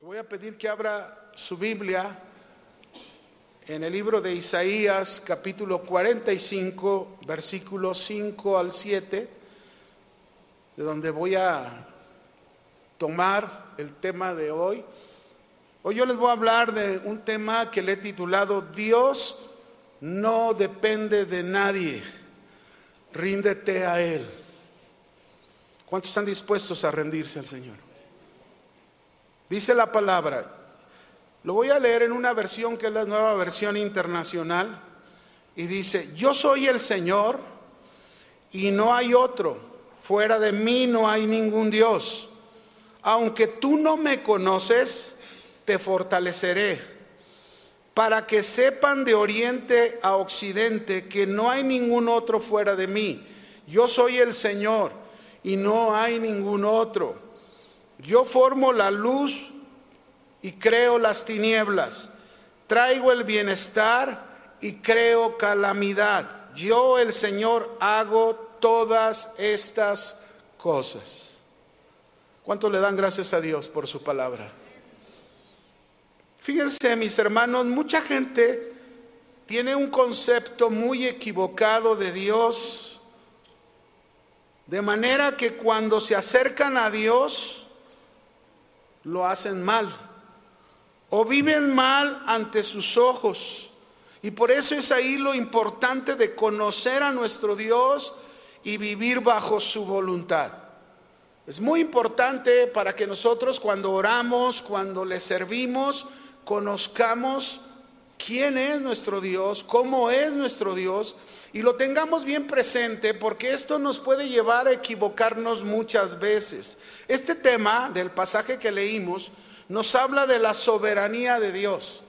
Voy a pedir que abra su Biblia en el libro de Isaías capítulo 45, versículos 5 al 7, de donde voy a tomar el tema de hoy. Hoy yo les voy a hablar de un tema que le he titulado Dios no depende de nadie, ríndete a Él. ¿Cuántos están dispuestos a rendirse al Señor? Dice la palabra, lo voy a leer en una versión que es la nueva versión internacional, y dice, yo soy el Señor y no hay otro, fuera de mí no hay ningún Dios. Aunque tú no me conoces, te fortaleceré, para que sepan de oriente a occidente que no hay ningún otro fuera de mí. Yo soy el Señor y no hay ningún otro. Yo formo la luz y creo las tinieblas. Traigo el bienestar y creo calamidad. Yo, el Señor, hago todas estas cosas. ¿Cuánto le dan gracias a Dios por su palabra? Fíjense, mis hermanos, mucha gente tiene un concepto muy equivocado de Dios, de manera que cuando se acercan a Dios, lo hacen mal o viven mal ante sus ojos. Y por eso es ahí lo importante de conocer a nuestro Dios y vivir bajo su voluntad. Es muy importante para que nosotros cuando oramos, cuando le servimos, conozcamos quién es nuestro Dios, cómo es nuestro Dios y lo tengamos bien presente porque esto nos puede llevar a equivocarnos muchas veces. Este tema del pasaje que leímos nos habla de la soberanía de Dios.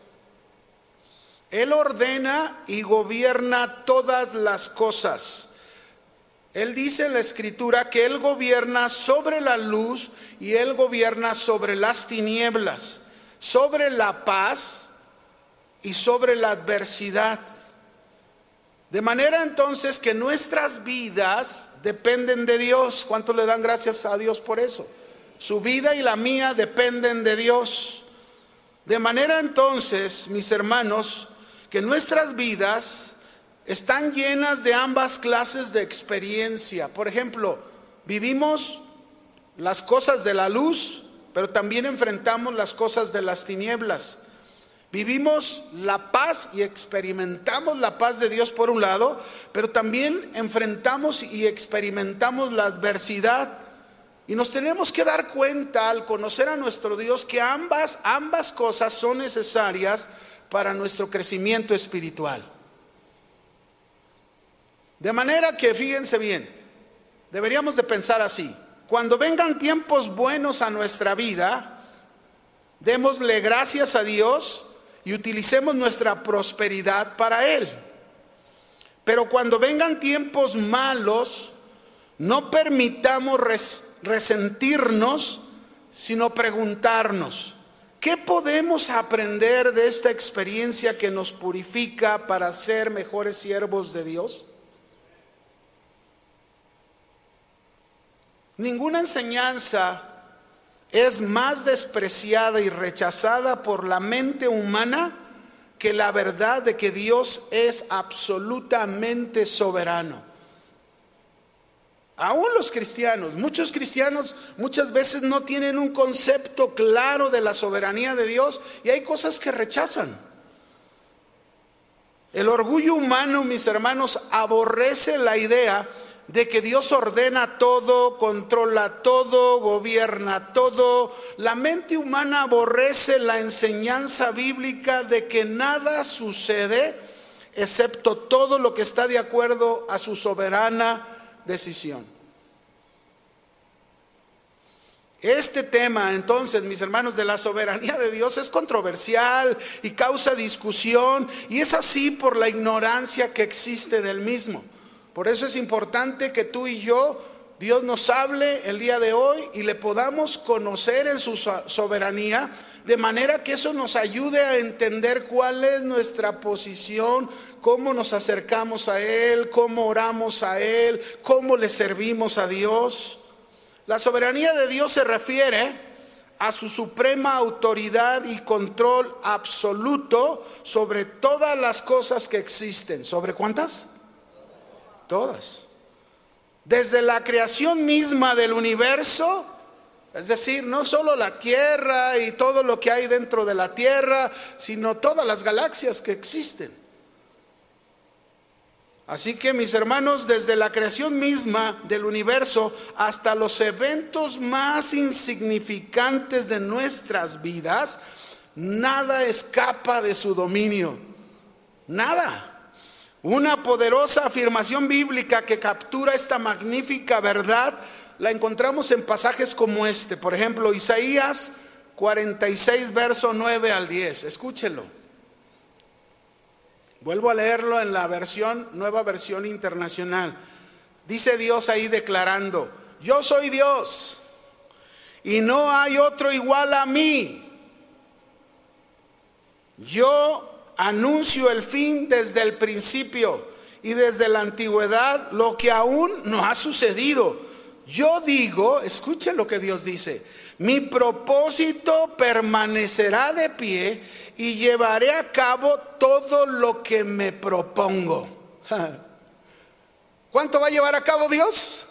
Él ordena y gobierna todas las cosas. Él dice en la escritura que Él gobierna sobre la luz y Él gobierna sobre las tinieblas, sobre la paz y sobre la adversidad. De manera entonces que nuestras vidas dependen de Dios. ¿Cuánto le dan gracias a Dios por eso? Su vida y la mía dependen de Dios. De manera entonces, mis hermanos, que nuestras vidas están llenas de ambas clases de experiencia. Por ejemplo, vivimos las cosas de la luz, pero también enfrentamos las cosas de las tinieblas. Vivimos la paz y experimentamos la paz de Dios por un lado, pero también enfrentamos y experimentamos la adversidad. Y nos tenemos que dar cuenta al conocer a nuestro Dios que ambas, ambas cosas son necesarias para nuestro crecimiento espiritual. De manera que, fíjense bien, deberíamos de pensar así. Cuando vengan tiempos buenos a nuestra vida, démosle gracias a Dios y utilicemos nuestra prosperidad para Él. Pero cuando vengan tiempos malos, no permitamos resentirnos, sino preguntarnos, ¿qué podemos aprender de esta experiencia que nos purifica para ser mejores siervos de Dios? Ninguna enseñanza es más despreciada y rechazada por la mente humana que la verdad de que Dios es absolutamente soberano. Aún los cristianos, muchos cristianos muchas veces no tienen un concepto claro de la soberanía de Dios y hay cosas que rechazan. El orgullo humano, mis hermanos, aborrece la idea de que Dios ordena todo, controla todo, gobierna todo. La mente humana aborrece la enseñanza bíblica de que nada sucede excepto todo lo que está de acuerdo a su soberana decisión. Este tema, entonces, mis hermanos, de la soberanía de Dios es controversial y causa discusión, y es así por la ignorancia que existe del mismo. Por eso es importante que tú y yo, Dios nos hable el día de hoy y le podamos conocer en su soberanía, de manera que eso nos ayude a entender cuál es nuestra posición, cómo nos acercamos a Él, cómo oramos a Él, cómo le servimos a Dios. La soberanía de Dios se refiere a su suprema autoridad y control absoluto sobre todas las cosas que existen. ¿Sobre cuántas? Todas. Desde la creación misma del universo, es decir, no solo la Tierra y todo lo que hay dentro de la Tierra, sino todas las galaxias que existen. Así que mis hermanos, desde la creación misma del universo hasta los eventos más insignificantes de nuestras vidas, nada escapa de su dominio. Nada. Una poderosa afirmación bíblica que captura esta magnífica verdad la encontramos en pasajes como este. Por ejemplo, Isaías 46, verso 9 al 10. Escúchelo. Vuelvo a leerlo en la versión, nueva versión internacional. Dice Dios ahí declarando, yo soy Dios y no hay otro igual a mí. Yo anuncio el fin desde el principio y desde la antigüedad lo que aún no ha sucedido. Yo digo, escuchen lo que Dios dice, mi propósito permanecerá de pie y llevaré a cabo todo lo que me propongo. ¿Cuánto va a llevar a cabo Dios?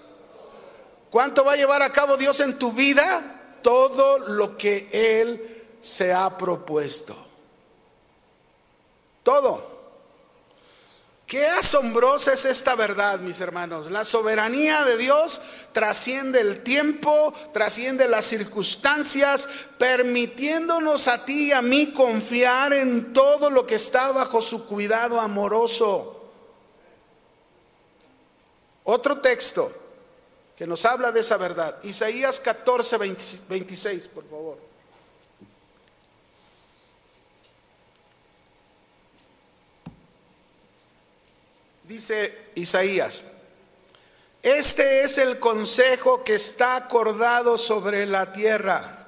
¿Cuánto va a llevar a cabo Dios en tu vida? Todo lo que Él se ha propuesto. Todo. Qué asombrosa es esta verdad, mis hermanos. La soberanía de Dios trasciende el tiempo, trasciende las circunstancias, permitiéndonos a ti y a mí confiar en todo lo que está bajo su cuidado amoroso. Otro texto que nos habla de esa verdad, Isaías 14, 26, por favor. Dice Isaías, este es el consejo que está acordado sobre la tierra.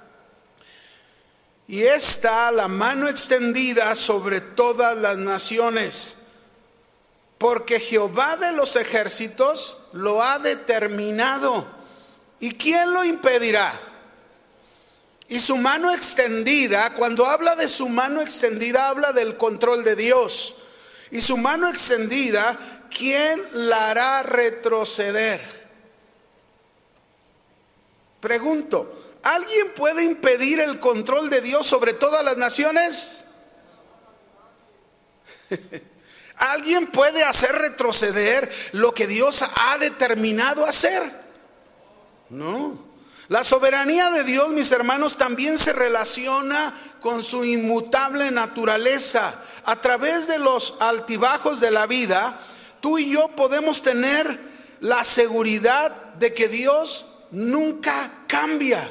Y está la mano extendida sobre todas las naciones. Porque Jehová de los ejércitos lo ha determinado. ¿Y quién lo impedirá? Y su mano extendida, cuando habla de su mano extendida, habla del control de Dios. Y su mano extendida, ¿quién la hará retroceder? Pregunto, ¿alguien puede impedir el control de Dios sobre todas las naciones? ¿Alguien puede hacer retroceder lo que Dios ha determinado hacer? No. La soberanía de Dios, mis hermanos, también se relaciona con su inmutable naturaleza a través de los altibajos de la vida, tú y yo podemos tener la seguridad de que Dios nunca cambia.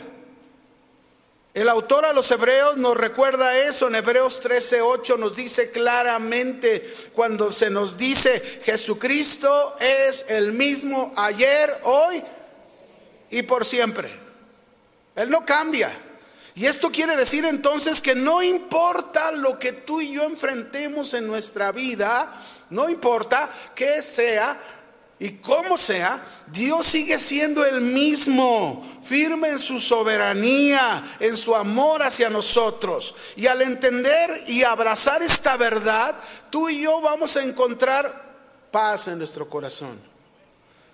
El autor a los hebreos nos recuerda eso en Hebreos 13:8 nos dice claramente cuando se nos dice Jesucristo es el mismo ayer, hoy y por siempre. Él no cambia. Y esto quiere decir entonces que no importa lo que tú y yo enfrentemos en nuestra vida, no importa qué sea y cómo sea, Dios sigue siendo el mismo, firme en su soberanía, en su amor hacia nosotros. Y al entender y abrazar esta verdad, tú y yo vamos a encontrar paz en nuestro corazón.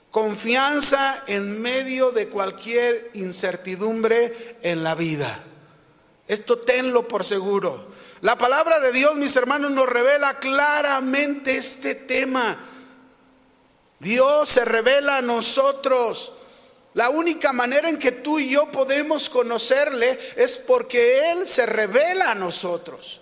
Confianza en medio de cualquier incertidumbre en la vida. Esto tenlo por seguro. La palabra de Dios, mis hermanos, nos revela claramente este tema. Dios se revela a nosotros. La única manera en que tú y yo podemos conocerle es porque Él se revela a nosotros.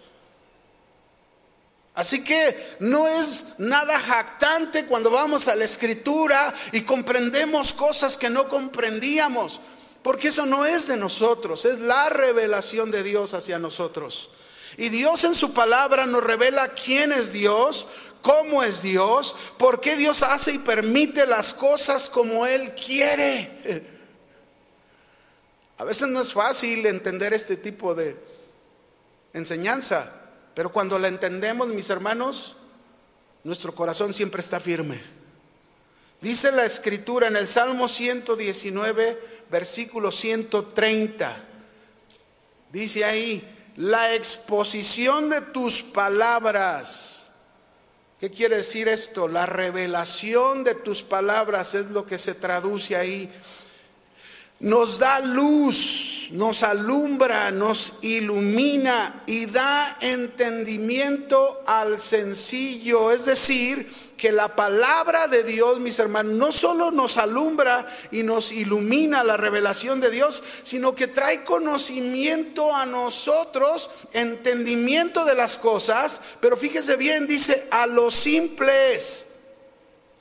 Así que no es nada jactante cuando vamos a la escritura y comprendemos cosas que no comprendíamos. Porque eso no es de nosotros, es la revelación de Dios hacia nosotros. Y Dios en su palabra nos revela quién es Dios, cómo es Dios, por qué Dios hace y permite las cosas como Él quiere. A veces no es fácil entender este tipo de enseñanza, pero cuando la entendemos, mis hermanos, nuestro corazón siempre está firme. Dice la escritura en el Salmo 119, versículo 130. Dice ahí, la exposición de tus palabras. ¿Qué quiere decir esto? La revelación de tus palabras es lo que se traduce ahí nos da luz, nos alumbra, nos ilumina y da entendimiento al sencillo. Es decir, que la palabra de Dios, mis hermanos, no solo nos alumbra y nos ilumina la revelación de Dios, sino que trae conocimiento a nosotros, entendimiento de las cosas, pero fíjese bien, dice a los simples,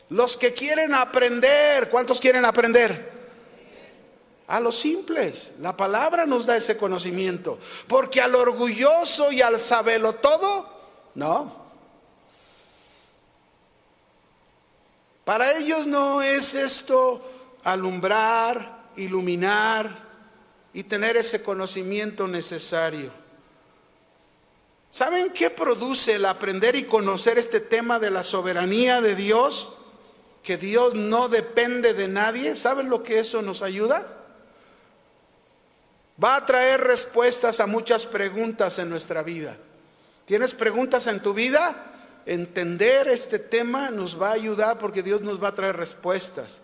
los que quieren aprender, ¿cuántos quieren aprender? a los simples. La palabra nos da ese conocimiento. Porque al orgulloso y al sabelo todo, no. Para ellos no es esto alumbrar, iluminar y tener ese conocimiento necesario. ¿Saben qué produce el aprender y conocer este tema de la soberanía de Dios? Que Dios no depende de nadie. ¿Saben lo que eso nos ayuda? va a traer respuestas a muchas preguntas en nuestra vida. ¿Tienes preguntas en tu vida? Entender este tema nos va a ayudar porque Dios nos va a traer respuestas.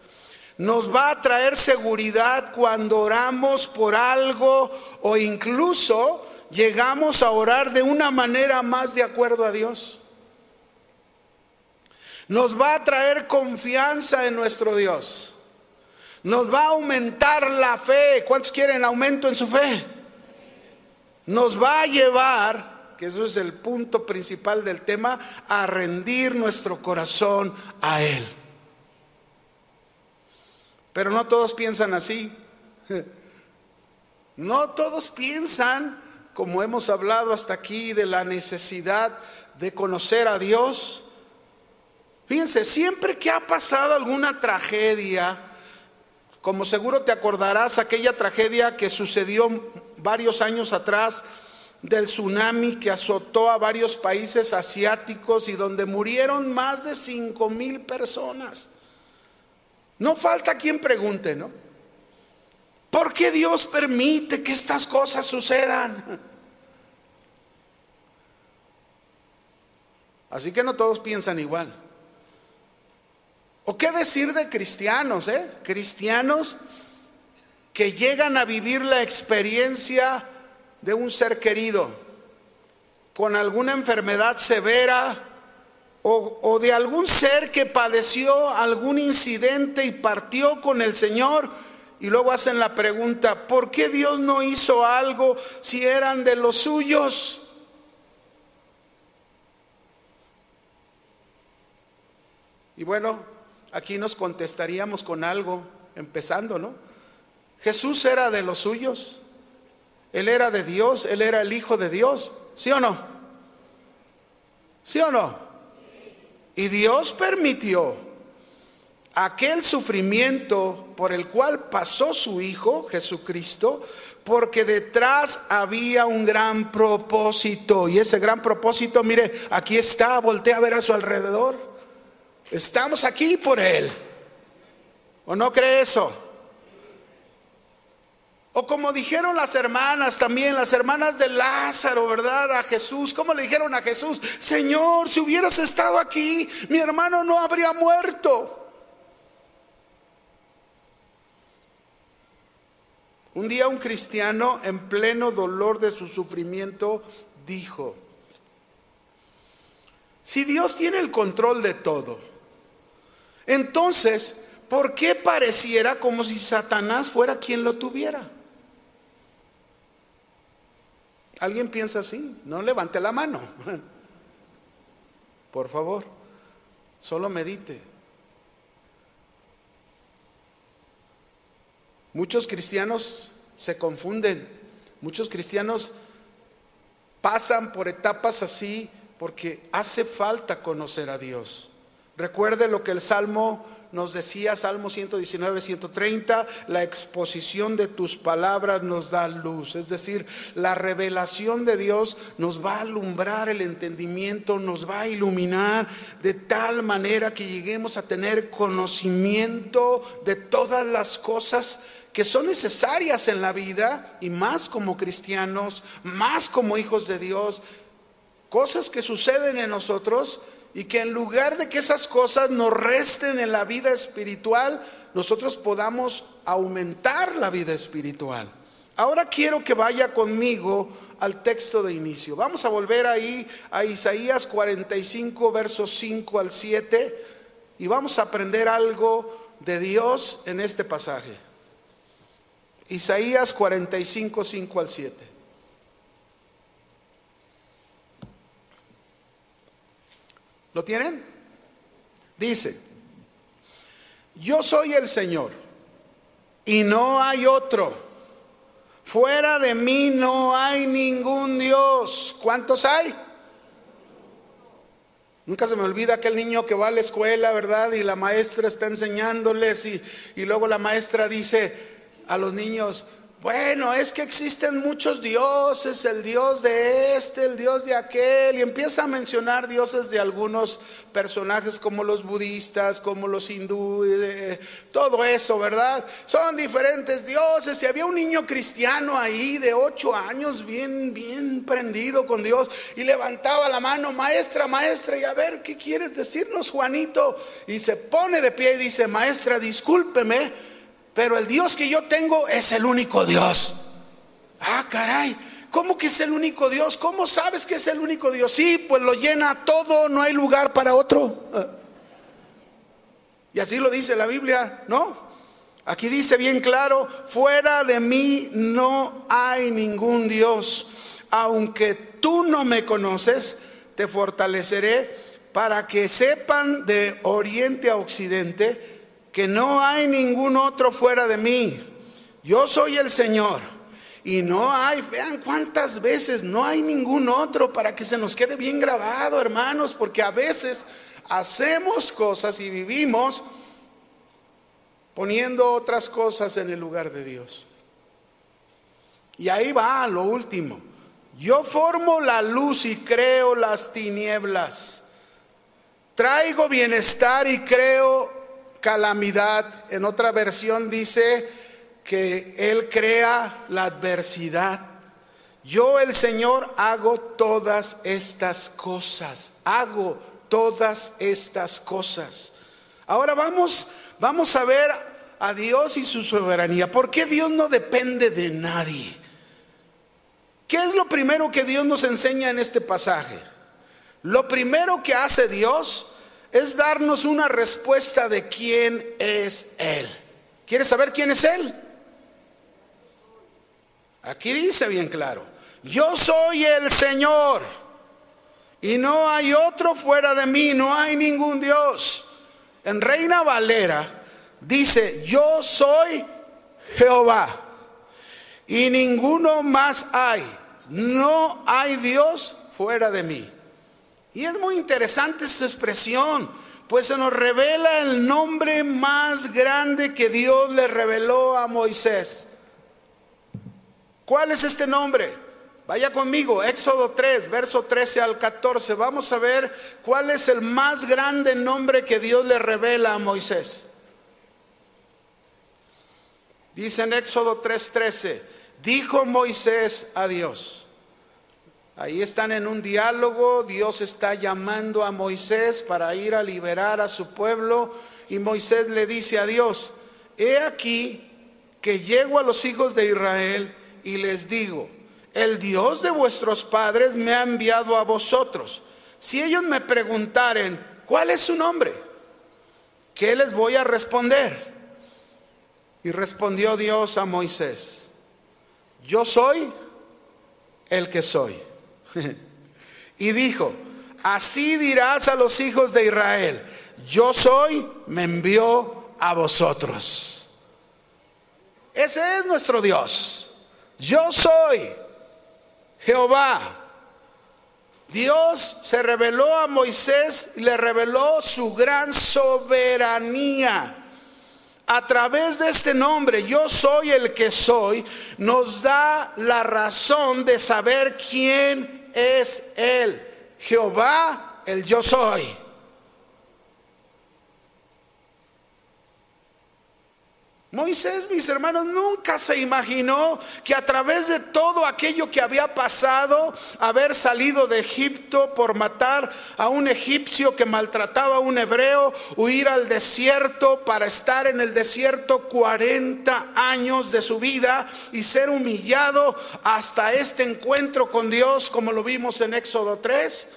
Nos va a traer seguridad cuando oramos por algo o incluso llegamos a orar de una manera más de acuerdo a Dios. Nos va a traer confianza en nuestro Dios. Nos va a aumentar la fe. ¿Cuántos quieren aumento en su fe? Nos va a llevar, que eso es el punto principal del tema, a rendir nuestro corazón a Él. Pero no todos piensan así. No todos piensan, como hemos hablado hasta aquí, de la necesidad de conocer a Dios. Fíjense, siempre que ha pasado alguna tragedia, como seguro te acordarás aquella tragedia que sucedió varios años atrás del tsunami que azotó a varios países asiáticos y donde murieron más de 5 mil personas. No falta quien pregunte, ¿no? ¿Por qué Dios permite que estas cosas sucedan? Así que no todos piensan igual. ¿O qué decir de cristianos? Eh? Cristianos que llegan a vivir la experiencia de un ser querido con alguna enfermedad severa o, o, de algún ser que padeció algún incidente y partió con el Señor y luego hacen la pregunta, ¿por qué Dios no hizo algo si eran de los suyos? Y bueno, aquí nos contestaríamos con algo, empezando, ¿no? Jesús era de los suyos, Él era de Dios, Él era el Hijo de Dios, ¿sí o no? ¿Sí o no? Y Dios permitió aquel sufrimiento por el cual pasó su Hijo, Jesucristo, porque detrás había un gran propósito. Y ese gran propósito, mire, aquí está, voltea a ver a su alrededor. Estamos aquí por Él. ¿O no cree eso? O como dijeron las hermanas también, las hermanas de Lázaro, ¿verdad? A Jesús. ¿Cómo le dijeron a Jesús? Señor, si hubieras estado aquí, mi hermano no habría muerto. Un día un cristiano en pleno dolor de su sufrimiento dijo, si Dios tiene el control de todo, entonces, ¿por qué pareciera como si Satanás fuera quien lo tuviera? ¿Alguien piensa así? No levante la mano. Por favor, solo medite. Muchos cristianos se confunden, muchos cristianos pasan por etapas así porque hace falta conocer a Dios. Recuerde lo que el Salmo nos decía, Salmo 119, 130, la exposición de tus palabras nos da luz. Es decir, la revelación de Dios nos va a alumbrar el entendimiento, nos va a iluminar de tal manera que lleguemos a tener conocimiento de todas las cosas que son necesarias en la vida y más como cristianos, más como hijos de Dios, cosas que suceden en nosotros y que en lugar de que esas cosas nos resten en la vida espiritual, nosotros podamos aumentar la vida espiritual. Ahora quiero que vaya conmigo al texto de inicio. Vamos a volver ahí a Isaías 45, versos 5 al 7, y vamos a aprender algo de Dios en este pasaje. Isaías 45, 5 al 7. ¿Lo tienen? Dice, yo soy el Señor y no hay otro. Fuera de mí no hay ningún Dios. ¿Cuántos hay? Nunca se me olvida aquel niño que va a la escuela, ¿verdad? Y la maestra está enseñándoles y, y luego la maestra dice a los niños, bueno, es que existen muchos dioses, el dios de este, el dios de aquel, y empieza a mencionar dioses de algunos personajes como los budistas, como los hindúes, todo eso, ¿verdad? Son diferentes dioses. Y había un niño cristiano ahí de ocho años, bien, bien prendido con Dios, y levantaba la mano, maestra, maestra, y a ver, ¿qué quieres decirnos, Juanito? Y se pone de pie y dice, maestra, discúlpeme pero el Dios que yo tengo es el único Dios. Ah, caray, ¿cómo que es el único Dios? ¿Cómo sabes que es el único Dios? Sí, pues lo llena todo, no hay lugar para otro. Ah. Y así lo dice la Biblia, ¿no? Aquí dice bien claro, fuera de mí no hay ningún Dios. Aunque tú no me conoces, te fortaleceré para que sepan de oriente a occidente que no hay ningún otro fuera de mí. Yo soy el Señor. Y no hay, vean cuántas veces no hay ningún otro para que se nos quede bien grabado, hermanos, porque a veces hacemos cosas y vivimos poniendo otras cosas en el lugar de Dios. Y ahí va lo último. Yo formo la luz y creo las tinieblas. Traigo bienestar y creo calamidad. En otra versión dice que Él crea la adversidad. Yo el Señor hago todas estas cosas. Hago todas estas cosas. Ahora vamos, vamos a ver a Dios y su soberanía. ¿Por qué Dios no depende de nadie? ¿Qué es lo primero que Dios nos enseña en este pasaje? Lo primero que hace Dios es darnos una respuesta de quién es Él. ¿Quieres saber quién es Él? Aquí dice bien claro, yo soy el Señor y no hay otro fuera de mí, no hay ningún Dios. En Reina Valera dice, yo soy Jehová y ninguno más hay, no hay Dios fuera de mí. Y es muy interesante esa expresión, pues se nos revela el nombre más grande que Dios le reveló a Moisés. ¿Cuál es este nombre? Vaya conmigo, Éxodo 3, verso 13 al 14. Vamos a ver cuál es el más grande nombre que Dios le revela a Moisés. Dice en Éxodo 3:13, dijo Moisés a Dios, Ahí están en un diálogo, Dios está llamando a Moisés para ir a liberar a su pueblo y Moisés le dice a Dios, he aquí que llego a los hijos de Israel y les digo, el Dios de vuestros padres me ha enviado a vosotros. Si ellos me preguntaren, ¿cuál es su nombre? ¿Qué les voy a responder? Y respondió Dios a Moisés, yo soy el que soy. y dijo, así dirás a los hijos de Israel, yo soy, me envió a vosotros. Ese es nuestro Dios. Yo soy Jehová. Dios se reveló a Moisés y le reveló su gran soberanía. A través de este nombre, yo soy el que soy, nos da la razón de saber quién es Él, Jehová, el yo soy. Moisés, mis hermanos, nunca se imaginó que a través de todo aquello que había pasado, haber salido de Egipto por matar a un egipcio que maltrataba a un hebreo, huir al desierto para estar en el desierto 40 años de su vida y ser humillado hasta este encuentro con Dios, como lo vimos en Éxodo 3,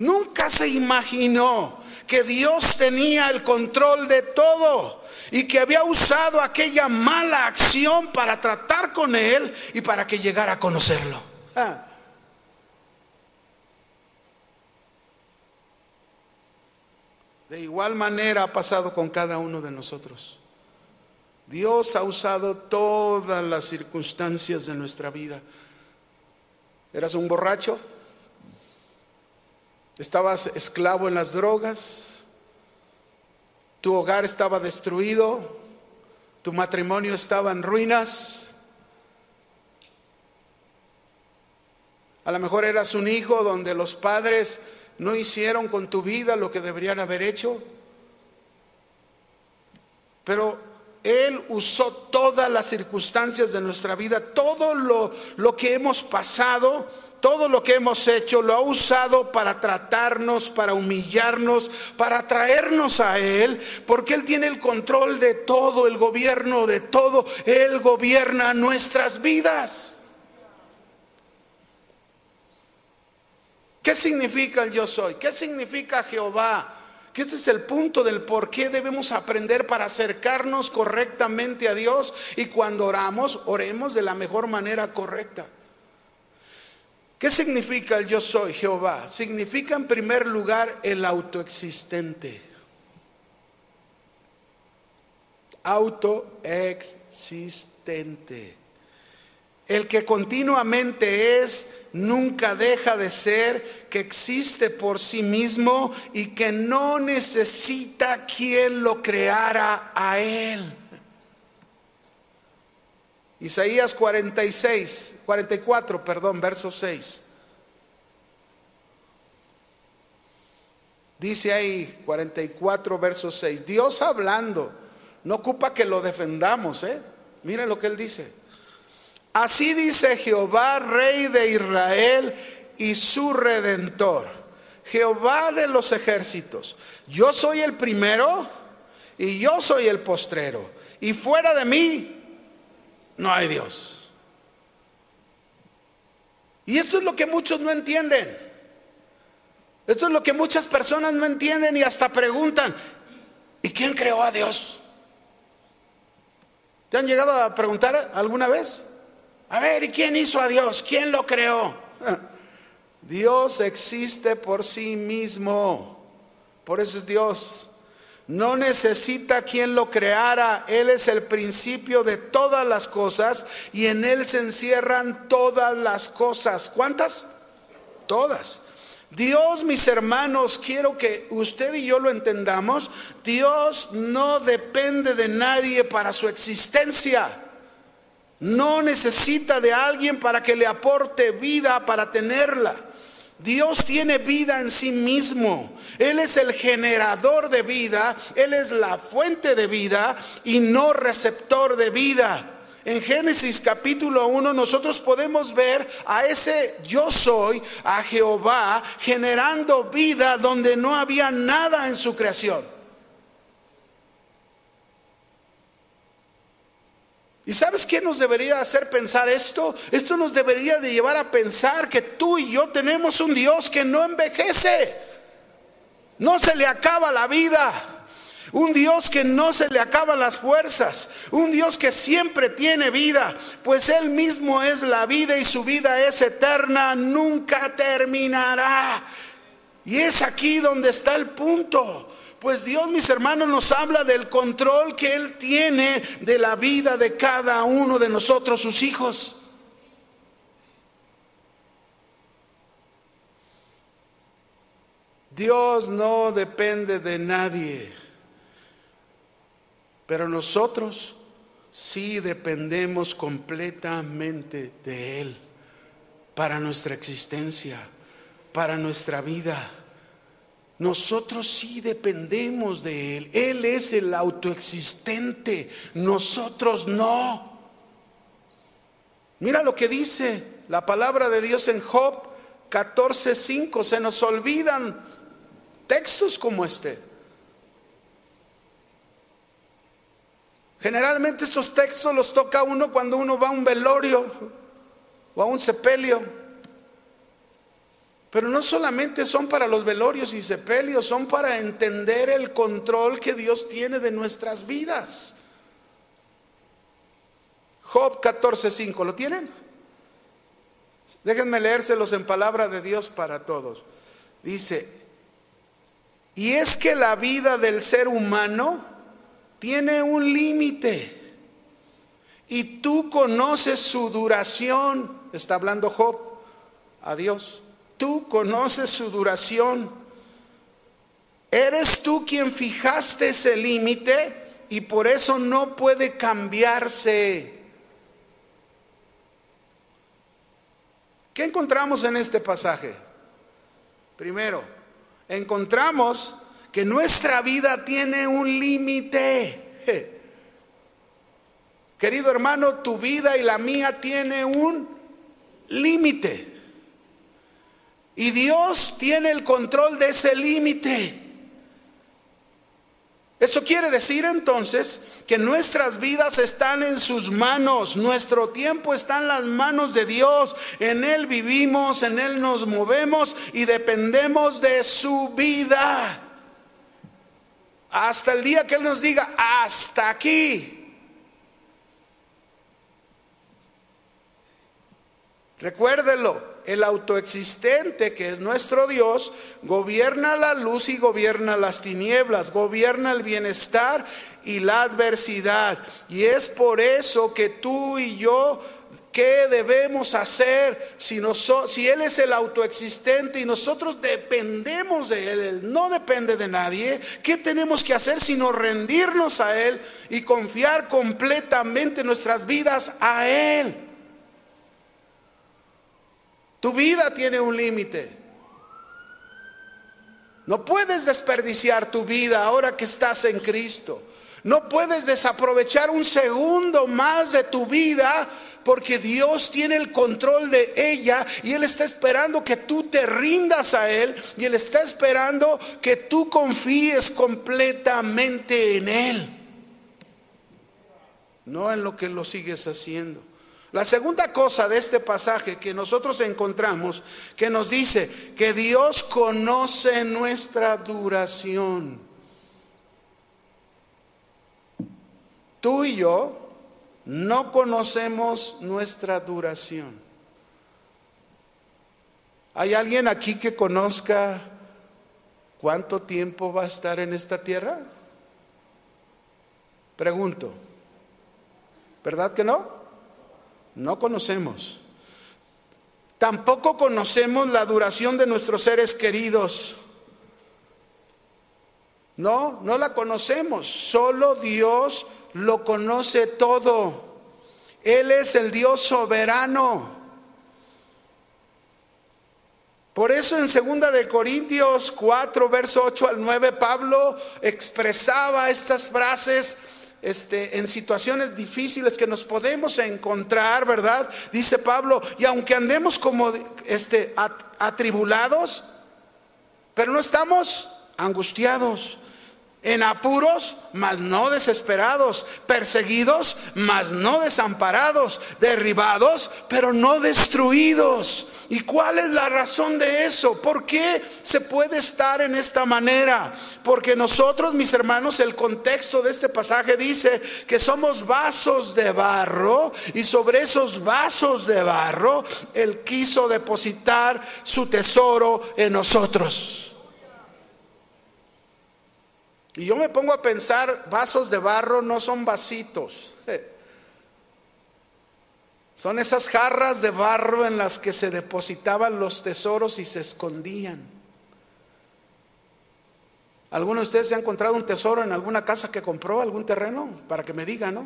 nunca se imaginó que Dios tenía el control de todo y que había usado aquella mala acción para tratar con él y para que llegara a conocerlo. Ah. De igual manera ha pasado con cada uno de nosotros. Dios ha usado todas las circunstancias de nuestra vida. ¿Eras un borracho? ¿Estabas esclavo en las drogas? Tu hogar estaba destruido, tu matrimonio estaba en ruinas. A lo mejor eras un hijo donde los padres no hicieron con tu vida lo que deberían haber hecho. Pero Él usó todas las circunstancias de nuestra vida, todo lo, lo que hemos pasado todo lo que hemos hecho lo ha usado para tratarnos, para humillarnos, para traernos a Él, porque Él tiene el control de todo, el gobierno de todo. Él gobierna nuestras vidas. ¿Qué significa el yo soy? ¿Qué significa Jehová? Que este es el punto del por qué debemos aprender para acercarnos correctamente a Dios y cuando oramos, oremos de la mejor manera correcta. ¿Qué significa el yo soy Jehová? Significa en primer lugar el autoexistente. Autoexistente. El que continuamente es, nunca deja de ser, que existe por sí mismo y que no necesita quien lo creara a él. Isaías 46, 44, perdón, verso 6. Dice ahí 44, verso 6. Dios hablando, no ocupa que lo defendamos, ¿eh? Miren lo que él dice. Así dice Jehová, rey de Israel y su redentor. Jehová de los ejércitos. Yo soy el primero y yo soy el postrero. Y fuera de mí no hay Dios. Y esto es lo que muchos no entienden. Esto es lo que muchas personas no entienden y hasta preguntan, ¿y quién creó a Dios? ¿Te han llegado a preguntar alguna vez? A ver, ¿y quién hizo a Dios? ¿Quién lo creó? Dios existe por sí mismo. Por eso es Dios. No necesita quien lo creara. Él es el principio de todas las cosas y en Él se encierran todas las cosas. ¿Cuántas? Todas. Dios, mis hermanos, quiero que usted y yo lo entendamos. Dios no depende de nadie para su existencia. No necesita de alguien para que le aporte vida para tenerla. Dios tiene vida en sí mismo. Él es el generador de vida, Él es la fuente de vida y no receptor de vida. En Génesis capítulo 1 nosotros podemos ver a ese yo soy, a Jehová, generando vida donde no había nada en su creación. ¿Y sabes qué nos debería hacer pensar esto? Esto nos debería de llevar a pensar que tú y yo tenemos un Dios que no envejece. No se le acaba la vida. Un Dios que no se le acaban las fuerzas. Un Dios que siempre tiene vida. Pues Él mismo es la vida y su vida es eterna. Nunca terminará. Y es aquí donde está el punto. Pues Dios, mis hermanos, nos habla del control que Él tiene de la vida de cada uno de nosotros, sus hijos. Dios no depende de nadie, pero nosotros sí dependemos completamente de Él para nuestra existencia, para nuestra vida. Nosotros sí dependemos de Él. Él es el autoexistente, nosotros no. Mira lo que dice la palabra de Dios en Job 14:5. Se nos olvidan textos como este. Generalmente estos textos los toca uno cuando uno va a un velorio o a un sepelio. Pero no solamente son para los velorios y sepelios, son para entender el control que Dios tiene de nuestras vidas. Job 14:5, ¿lo tienen? Déjenme leérselos en palabra de Dios para todos. Dice, y es que la vida del ser humano tiene un límite. Y tú conoces su duración. Está hablando Job a Dios. Tú conoces su duración. Eres tú quien fijaste ese límite y por eso no puede cambiarse. ¿Qué encontramos en este pasaje? Primero, encontramos que nuestra vida tiene un límite. Querido hermano, tu vida y la mía tiene un límite. Y Dios tiene el control de ese límite. Eso quiere decir entonces que nuestras vidas están en sus manos, nuestro tiempo está en las manos de Dios, en Él vivimos, en Él nos movemos y dependemos de su vida. Hasta el día que Él nos diga, hasta aquí. Recuérdelo, el autoexistente, que es nuestro Dios, gobierna la luz y gobierna las tinieblas, gobierna el bienestar y la adversidad. Y es por eso que tú y yo ¿Qué debemos hacer si, si, Él es el autoexistente y nosotros dependemos de Él? Él no depende de nadie. ¿Qué tenemos que hacer sino rendirnos a Él y confiar completamente nuestras vidas a Él? Tu vida tiene un límite. No puedes desperdiciar tu vida ahora que estás en Cristo. No puedes desaprovechar un segundo más de tu vida porque Dios tiene el control de ella y Él está esperando que tú te rindas a Él y Él está esperando que tú confíes completamente en Él, no en lo que lo sigues haciendo. La segunda cosa de este pasaje que nosotros encontramos, que nos dice que Dios conoce nuestra duración. Tú y yo no conocemos nuestra duración. ¿Hay alguien aquí que conozca cuánto tiempo va a estar en esta tierra? Pregunto. ¿Verdad que no? No conocemos. Tampoco conocemos la duración de nuestros seres queridos. No, no la conocemos. Solo Dios lo conoce todo. Él es el Dios soberano. Por eso en segunda de Corintios 4 verso 8 al 9 Pablo expresaba estas frases este, en situaciones difíciles que nos podemos encontrar, ¿verdad? Dice Pablo, y aunque andemos como este, atribulados, pero no estamos angustiados, en apuros, mas no desesperados, perseguidos, mas no desamparados, derribados, pero no destruidos. ¿Y cuál es la razón de eso? ¿Por qué se puede estar en esta manera? Porque nosotros, mis hermanos, el contexto de este pasaje dice que somos vasos de barro y sobre esos vasos de barro Él quiso depositar su tesoro en nosotros. Y yo me pongo a pensar, vasos de barro no son vasitos. Son esas jarras de barro en las que se depositaban los tesoros y se escondían. ¿Alguno de ustedes se ha encontrado un tesoro en alguna casa que compró, algún terreno? Para que me diga, ¿no?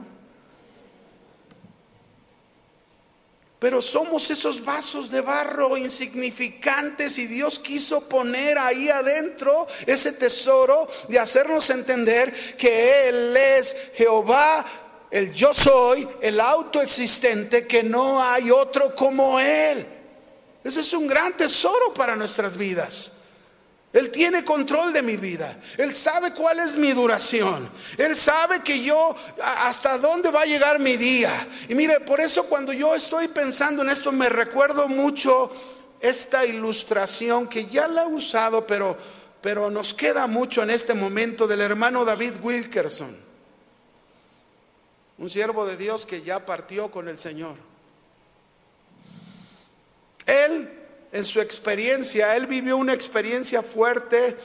Pero somos esos vasos de barro insignificantes y Dios quiso poner ahí adentro ese tesoro de hacernos entender que Él es Jehová, el yo soy, el autoexistente, que no hay otro como Él. Ese es un gran tesoro para nuestras vidas. Él tiene control de mi vida. Él sabe cuál es mi duración. Él sabe que yo hasta dónde va a llegar mi día. Y mire, por eso cuando yo estoy pensando en esto me recuerdo mucho esta ilustración que ya la he usado, pero pero nos queda mucho en este momento del hermano David Wilkerson. Un siervo de Dios que ya partió con el Señor. Él en su experiencia, él vivió una experiencia fuerte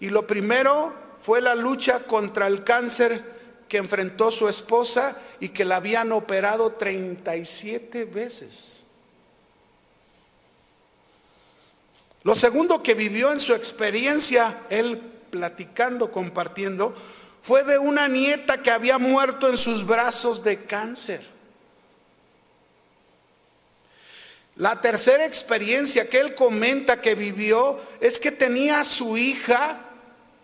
y lo primero fue la lucha contra el cáncer que enfrentó su esposa y que la habían operado 37 veces. Lo segundo que vivió en su experiencia, él platicando, compartiendo, fue de una nieta que había muerto en sus brazos de cáncer. La tercera experiencia que él comenta que vivió es que tenía a su hija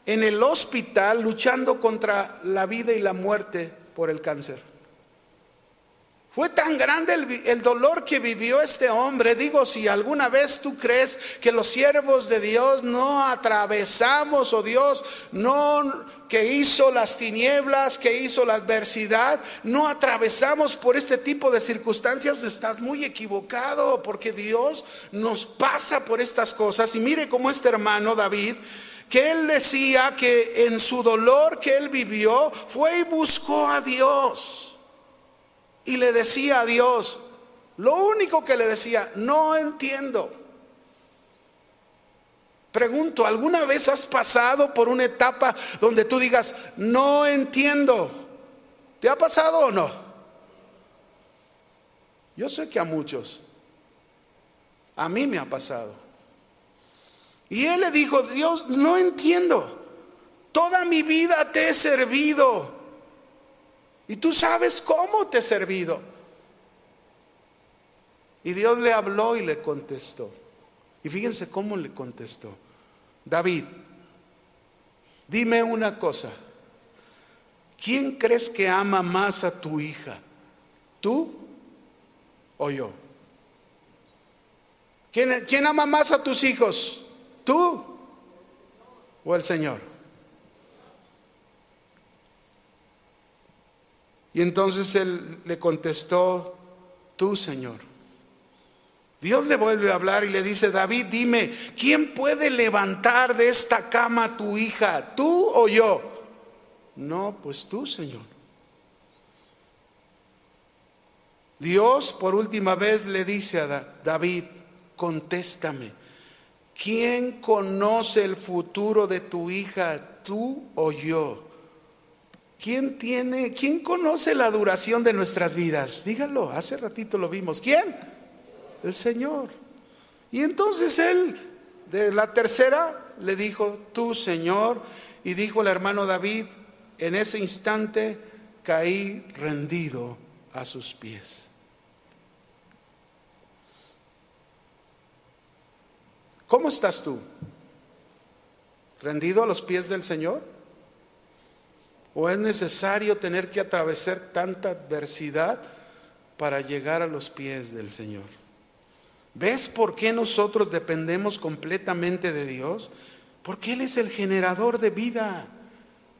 en el hospital luchando contra la vida y la muerte por el cáncer. Fue tan grande el, dolor que vivió este hombre. Digo, si alguna vez tú crees que los siervos de Dios no atravesamos o Dios no que hizo las tinieblas, que hizo la adversidad, no atravesamos por este tipo de circunstancias, estás muy equivocado porque Dios nos pasa por estas cosas. Y mire cómo este hermano David que él decía que en su dolor que él vivió fue y buscó a Dios y le decía a Dios, lo único que le decía, no entiendo. Pregunto, ¿alguna vez has pasado por una etapa donde tú digas, no entiendo? ¿Te ha pasado o no? Yo sé que a muchos, a mí me ha pasado. Y él le dijo, Dios, no entiendo. Toda mi vida te he servido. Y tú sabes cómo te he servido. Y Dios le habló y le contestó. Y fíjense cómo le contestó. David, dime una cosa. ¿Quién crees que ama más a tu hija? ¿Tú o yo? ¿Quién, ama más a tus hijos? ¿Tú o el Señor? Y entonces él le contestó, tú Señor. Dios le vuelve a hablar y le dice, David, dime, ¿quién puede levantar de esta cama tu hija, tú o yo? No, pues tú, Señor. Dios por última vez le dice a David, contéstame, ¿quién conoce el futuro de tu hija, tú o yo? ¿Quién tiene, quién conoce la duración de nuestras vidas? Díganlo, hace ratito lo vimos. ¿Quién? El Señor. Y entonces él, de la tercera, le dijo, tú Señor, y dijo el hermano David, en ese instante caí rendido a sus pies. ¿Cómo estás tú? ¿Rendido a los pies del Señor? ¿O es necesario tener que atravesar tanta adversidad para llegar a los pies del Señor? ¿Ves por qué nosotros dependemos completamente de Dios? Porque Él es el generador de vida.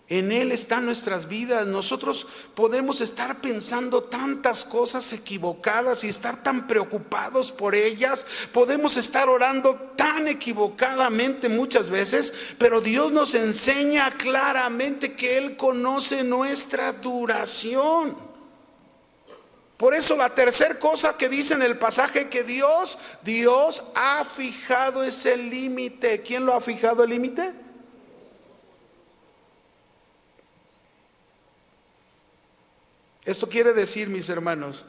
En Él están nuestras vidas. Nosotros podemos estar pensando tantas cosas equivocadas y estar tan preocupados por ellas. Podemos estar orando tan equivocadamente muchas veces, pero Dios nos enseña claramente que Él conoce nuestra duración. Por eso la tercera cosa que dice en el pasaje que Dios, Dios ha fijado ese límite. ¿Quién lo ha fijado el límite? Esto quiere decir, mis hermanos,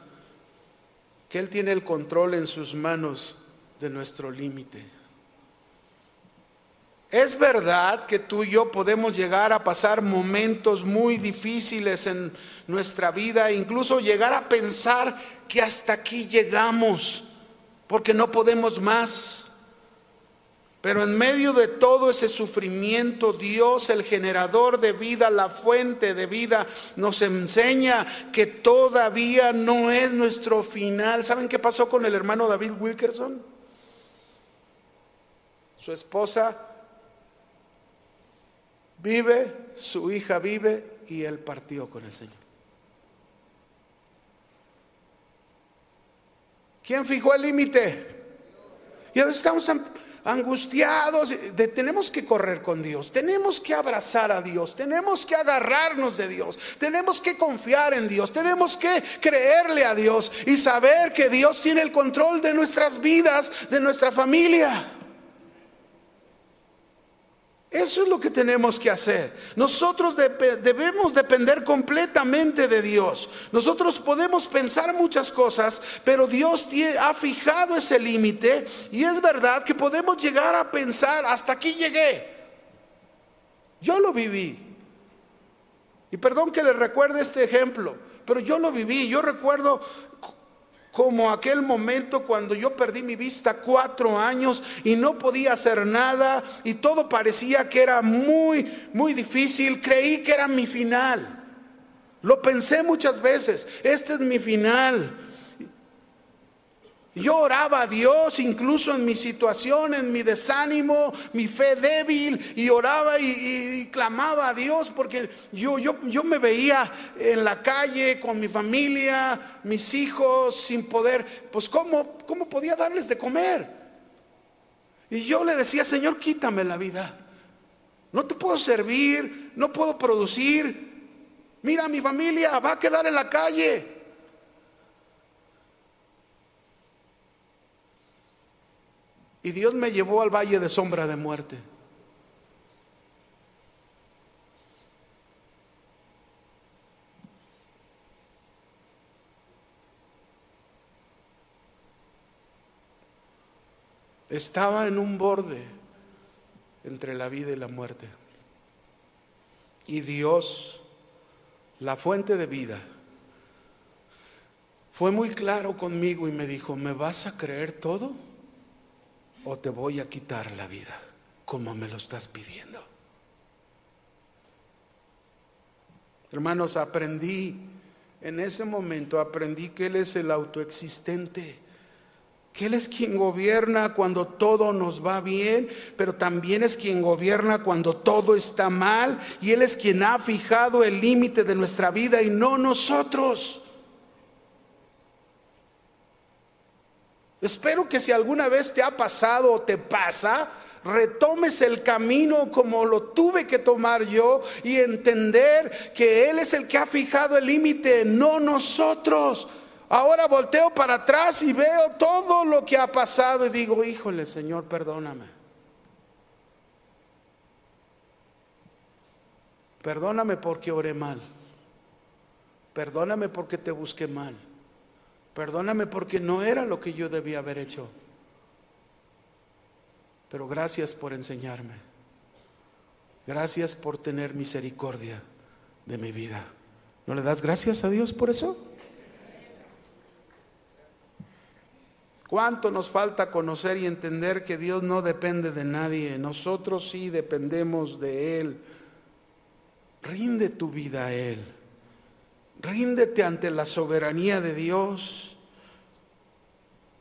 que Él tiene el control en sus manos de nuestro límite. Es verdad que tú y yo podemos llegar a pasar momentos muy difíciles en nuestra vida, incluso llegar a pensar que hasta aquí llegamos, porque no podemos más. Pero en medio de todo ese sufrimiento, Dios, el generador de vida, la fuente de vida, nos enseña que todavía no es nuestro final. ¿Saben qué pasó con el hermano David Wilkerson? Su esposa vive, su hija vive y él partió con el Señor. ¿Quién fijó el límite? Y a veces estamos angustiados. tenemos que correr con Dios, tenemos que abrazar a Dios, tenemos que agarrarnos de Dios, tenemos que confiar en Dios, tenemos que creerle a Dios y saber que Dios tiene el control de nuestras vidas, de nuestra familia. Eso es lo que tenemos que hacer. Nosotros debemos depender completamente de Dios. Nosotros podemos pensar muchas cosas, pero Dios ha fijado ese límite y es verdad que podemos llegar a pensar, hasta aquí llegué. Yo lo viví. Y perdón que les recuerde este ejemplo, pero yo lo viví. Yo recuerdo como aquel momento cuando yo perdí mi vista cuatro años y no podía hacer nada y todo parecía que era muy, muy difícil. Creí que era mi final. Lo pensé muchas veces, este es mi final. Yo oraba a Dios incluso en mi situación, en mi desánimo, mi fe débil, y oraba y, clamaba a Dios porque yo, yo, yo me veía en la calle con mi familia, mis hijos, sin poder, pues ¿cómo, cómo podía darles de comer? Y yo le decía, Señor, quítame la vida. No te puedo servir, no puedo producir. Mira, mi familia va a quedar en la calle. Y Dios me llevó al valle de sombra de muerte. Estaba en un borde entre la vida y la muerte. Y Dios, la fuente de vida, fue muy claro conmigo y me dijo, ¿me vas a creer todo? O te voy a quitar la vida como me lo estás pidiendo. Hermanos, aprendí, en ese momento aprendí que Él es el autoexistente, que Él es quien gobierna cuando todo nos va bien, pero también es quien gobierna cuando todo está mal, y Él es quien ha fijado el límite de nuestra vida y no nosotros. Espero que si alguna vez te ha pasado o te pasa, retomes el camino como lo tuve que tomar yo y entender que Él es el que ha fijado el límite, no nosotros. Ahora volteo para atrás y veo todo lo que ha pasado y digo, híjole Señor, perdóname. Perdóname porque oré mal. Perdóname porque te busqué mal. Perdóname porque no era lo que yo debía haber hecho. Pero gracias por enseñarme. Gracias por tener misericordia de mi vida. ¿No le das gracias a Dios por eso? ¿Cuánto nos falta conocer y entender que Dios no depende de nadie? Nosotros sí dependemos de Él. Rinde tu vida a Él. Ríndete ante la soberanía de Dios.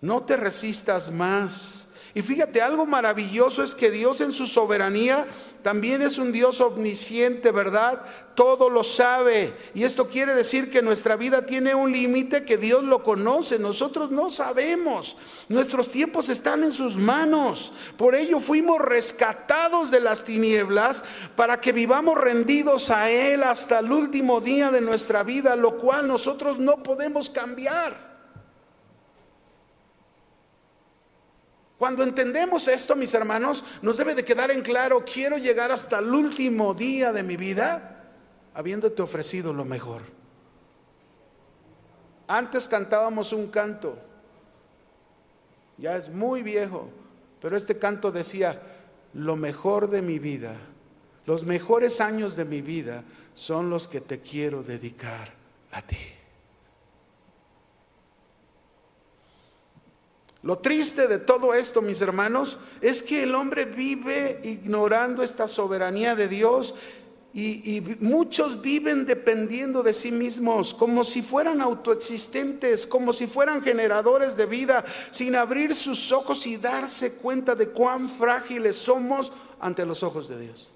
No te resistas más. Y fíjate, algo maravilloso es que Dios en su soberanía también es un Dios omnisciente, ¿verdad? Todo lo sabe. Y esto quiere decir que nuestra vida tiene un límite que Dios lo conoce. Nosotros no sabemos. Nuestros tiempos están en sus manos. Por ello fuimos rescatados de las tinieblas para que vivamos rendidos a Él hasta el último día de nuestra vida, lo cual nosotros no podemos cambiar. Cuando entendemos esto, mis hermanos, nos debe de quedar en claro, quiero llegar hasta el último día de mi vida habiéndote ofrecido lo mejor. Antes cantábamos un canto, ya es muy viejo, pero este canto decía, lo mejor de mi vida, los mejores años de mi vida son los que te quiero dedicar a ti. Lo triste de todo esto, mis hermanos, es que el hombre vive ignorando esta soberanía de Dios y, muchos viven dependiendo de sí mismos, como si fueran autoexistentes, como si fueran generadores de vida, sin abrir sus ojos y darse cuenta de cuán frágiles somos ante los ojos de Dios.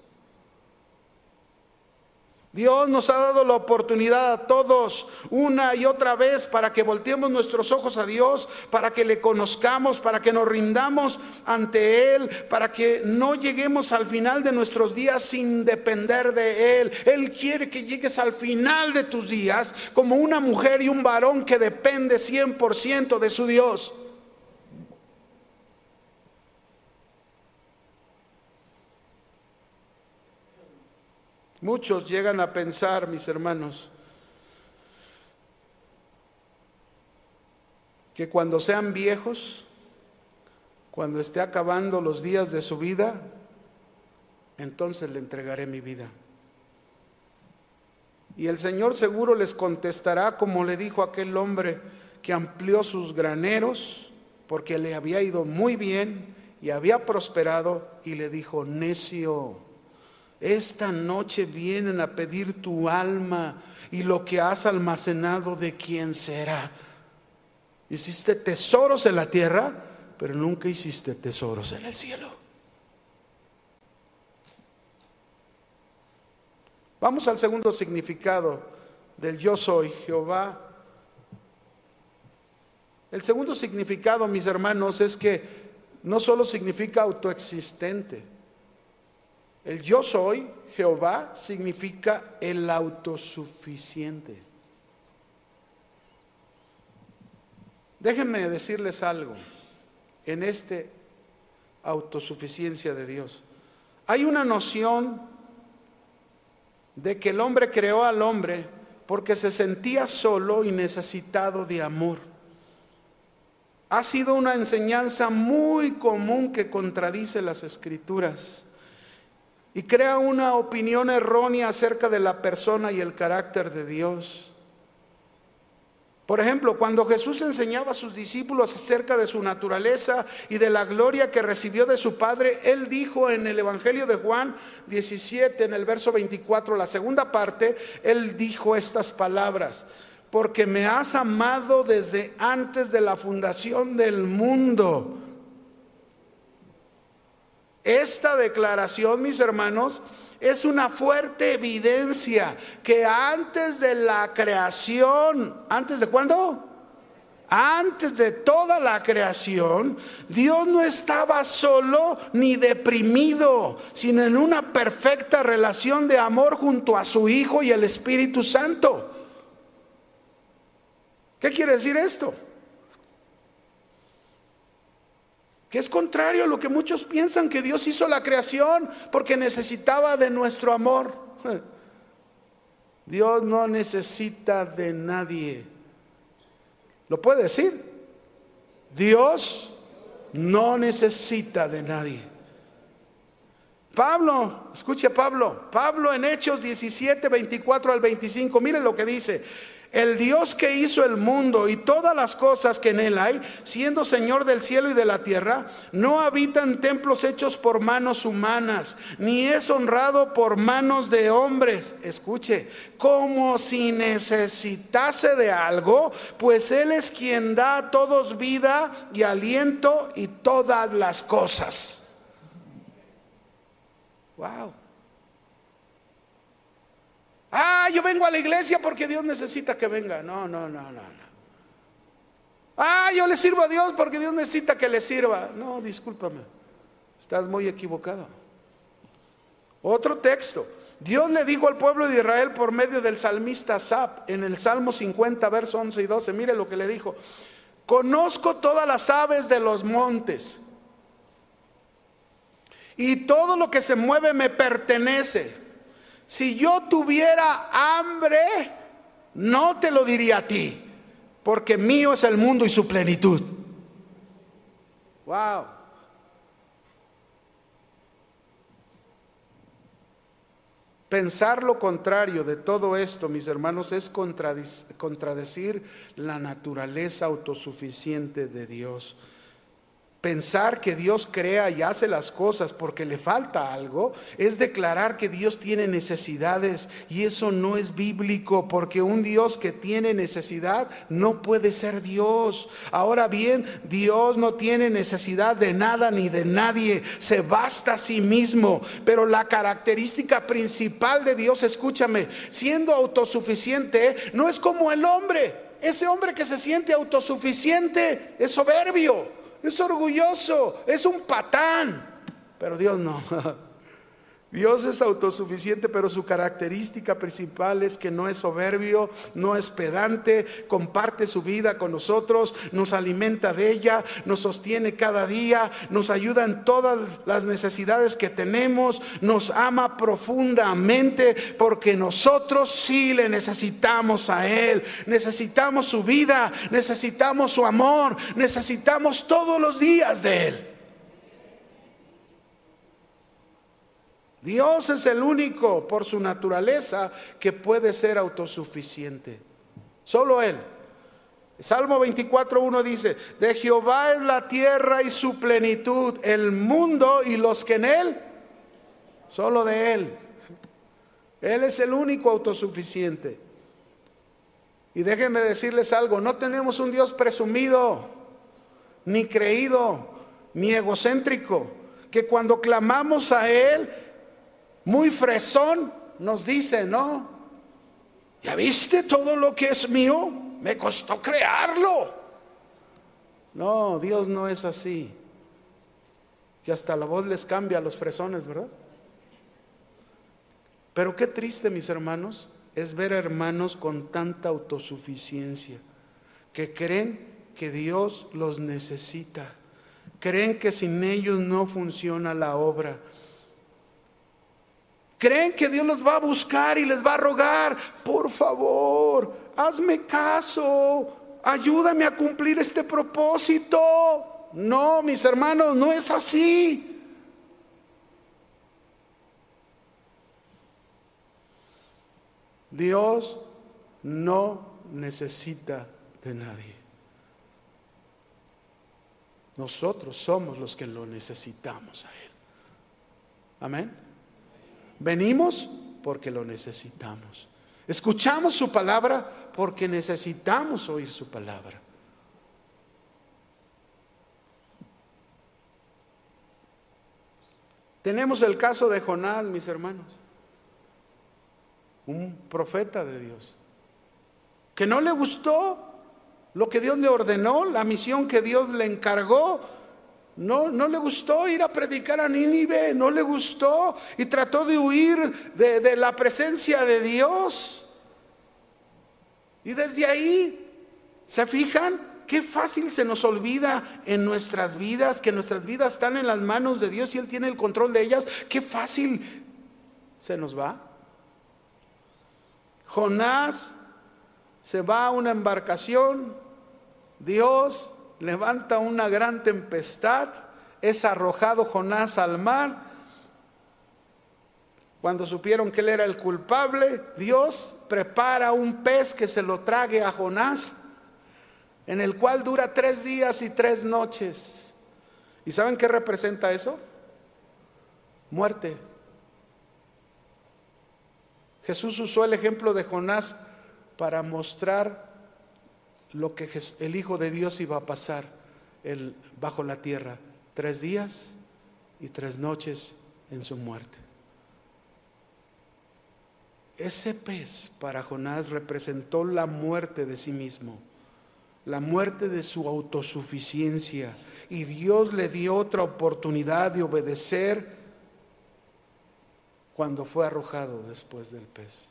Dios nos ha dado la oportunidad a todos una y otra vez para que volteemos nuestros ojos a Dios, para que le conozcamos, para que nos rindamos ante Él, para que no lleguemos al final de nuestros días sin depender de Él. Él quiere que llegues al final de tus días como una mujer y un varón que depende 100% de su Dios. Muchos llegan a pensar, mis hermanos, que cuando sean viejos, cuando esté acabando los días de su vida, entonces le entregaré mi vida. Y el Señor seguro les contestará como le dijo aquel hombre que amplió sus graneros porque le había ido muy bien y había prosperado y le dijo, necio esta noche vienen a pedir tu alma y lo que has almacenado de quién será. Hiciste tesoros en la tierra, pero nunca hiciste tesoros en el cielo. Vamos al segundo significado del yo soy Jehová. El segundo significado, mis hermanos, es que no solo significa autoexistente, el yo soy, Jehová, significa el autosuficiente. Déjenme decirles algo en este autosuficiencia de Dios. Hay una noción de que el hombre creó al hombre porque se sentía solo y necesitado de amor. Ha sido una enseñanza muy común que contradice las escrituras y crea una opinión errónea acerca de la persona y el carácter de Dios. Por ejemplo, cuando Jesús enseñaba a sus discípulos acerca de su naturaleza y de la gloria que recibió de su Padre, Él dijo en el Evangelio de Juan 17, en el verso 24, la segunda parte, Él dijo estas palabras, porque me has amado desde antes de la fundación del mundo esta declaración, mis hermanos, es una fuerte evidencia que antes de la creación, ¿antes de cuándo? Antes de toda la creación, Dios no estaba solo ni deprimido, sino en una perfecta relación de amor junto a su Hijo y el Espíritu Santo. ¿Qué quiere decir esto? Que es contrario a lo que muchos piensan que Dios hizo la creación porque necesitaba de nuestro amor. Dios no necesita de nadie. ¿Lo puede decir? Dios no necesita de nadie. Pablo, escuche Pablo, Pablo en Hechos 17, 24 al 25, mire lo que dice. El Dios que hizo el mundo y todas las cosas que en él hay, siendo Señor del cielo y de la tierra, no habita en templos hechos por manos humanas, ni es honrado por manos de hombres. Escuche, como si necesitase de algo, pues Él es quien da a todos vida y aliento y todas las cosas. Wow. Ah, yo vengo a la iglesia porque Dios necesita que venga. No, no, no, no, no. Ah, yo le sirvo a Dios porque Dios necesita que le sirva. No, discúlpame. Estás muy equivocado. Otro texto. Dios le dijo al pueblo de Israel por medio del salmista Zap en el Salmo 50, verso 11 y 12. Mire lo que le dijo. Conozco todas las aves de los montes y todo lo que se mueve me pertenece. Si yo tuviera hambre, no te lo diría a ti, porque mío es el mundo y su plenitud. Wow. Pensar lo contrario de todo esto, mis hermanos, es contradecir la naturaleza autosuficiente de Dios. Pensar que Dios crea y hace las cosas porque le falta algo es declarar que Dios tiene necesidades y eso no es bíblico porque un Dios que tiene necesidad no puede ser Dios. Ahora bien, Dios no tiene necesidad de nada ni de nadie, se basta a sí mismo, pero la característica principal de Dios, escúchame, siendo autosuficiente, no es como el hombre. Ese hombre que se siente autosuficiente es soberbio es orgulloso, es un patán, pero Dios no. Dios es autosuficiente, pero su característica principal es que no es soberbio, no es pedante, comparte su vida con nosotros, nos alimenta de ella, nos sostiene cada día, nos ayuda en todas las necesidades que tenemos, nos ama profundamente porque nosotros sí le necesitamos a Él, necesitamos su vida, necesitamos su amor, necesitamos todos los días de Él. Dios es el único por su naturaleza que puede ser autosuficiente. Solo Él. Salmo 24.1 dice, de Jehová es la tierra y su plenitud, el mundo y los que en Él, solo de Él. Él es el único autosuficiente. Y déjenme decirles algo, no tenemos un Dios presumido, ni creído, ni egocéntrico, que cuando clamamos a Él, muy fresón, nos dice, ¿no? ¿Ya viste todo lo que es mío? Me costó crearlo. No, Dios no es así. Que hasta la voz les cambia a los fresones, ¿verdad? Pero qué triste, mis hermanos, es ver hermanos con tanta autosuficiencia, que creen que Dios los necesita, creen que sin ellos no funciona la obra Creen que Dios los va a buscar y les va a rogar, por favor, hazme caso, ayúdame a cumplir este propósito. No, mis hermanos, no es así. Dios no necesita de nadie. Nosotros somos los que lo necesitamos a Él. Amén. Venimos porque lo necesitamos. Escuchamos su palabra porque necesitamos oír su palabra. Tenemos el caso de Jonás, mis hermanos, un profeta de Dios, que no le gustó lo que Dios le ordenó, la misión que Dios le encargó, no, no le gustó ir a predicar a Nínive, no le gustó y trató de huir de, de la presencia de Dios. Y desde ahí, ¿se fijan? Qué fácil se nos olvida en nuestras vidas, que nuestras vidas están en las manos de Dios y Él tiene el control de ellas. Qué fácil se nos va. Jonás se va a una embarcación, Dios levanta una gran tempestad, es arrojado Jonás al mar. Cuando supieron que él era el culpable, Dios prepara un pez que se lo trague a Jonás, en el cual dura tres días y tres noches. ¿Y saben qué representa eso? Muerte. Jesús usó el ejemplo de Jonás para mostrar lo que el Hijo de Dios iba a pasar bajo la tierra, tres días y tres noches en su muerte. Ese pez para Jonás representó la muerte de sí mismo, la muerte de su autosuficiencia, y Dios le dio otra oportunidad de obedecer cuando fue arrojado después del pez.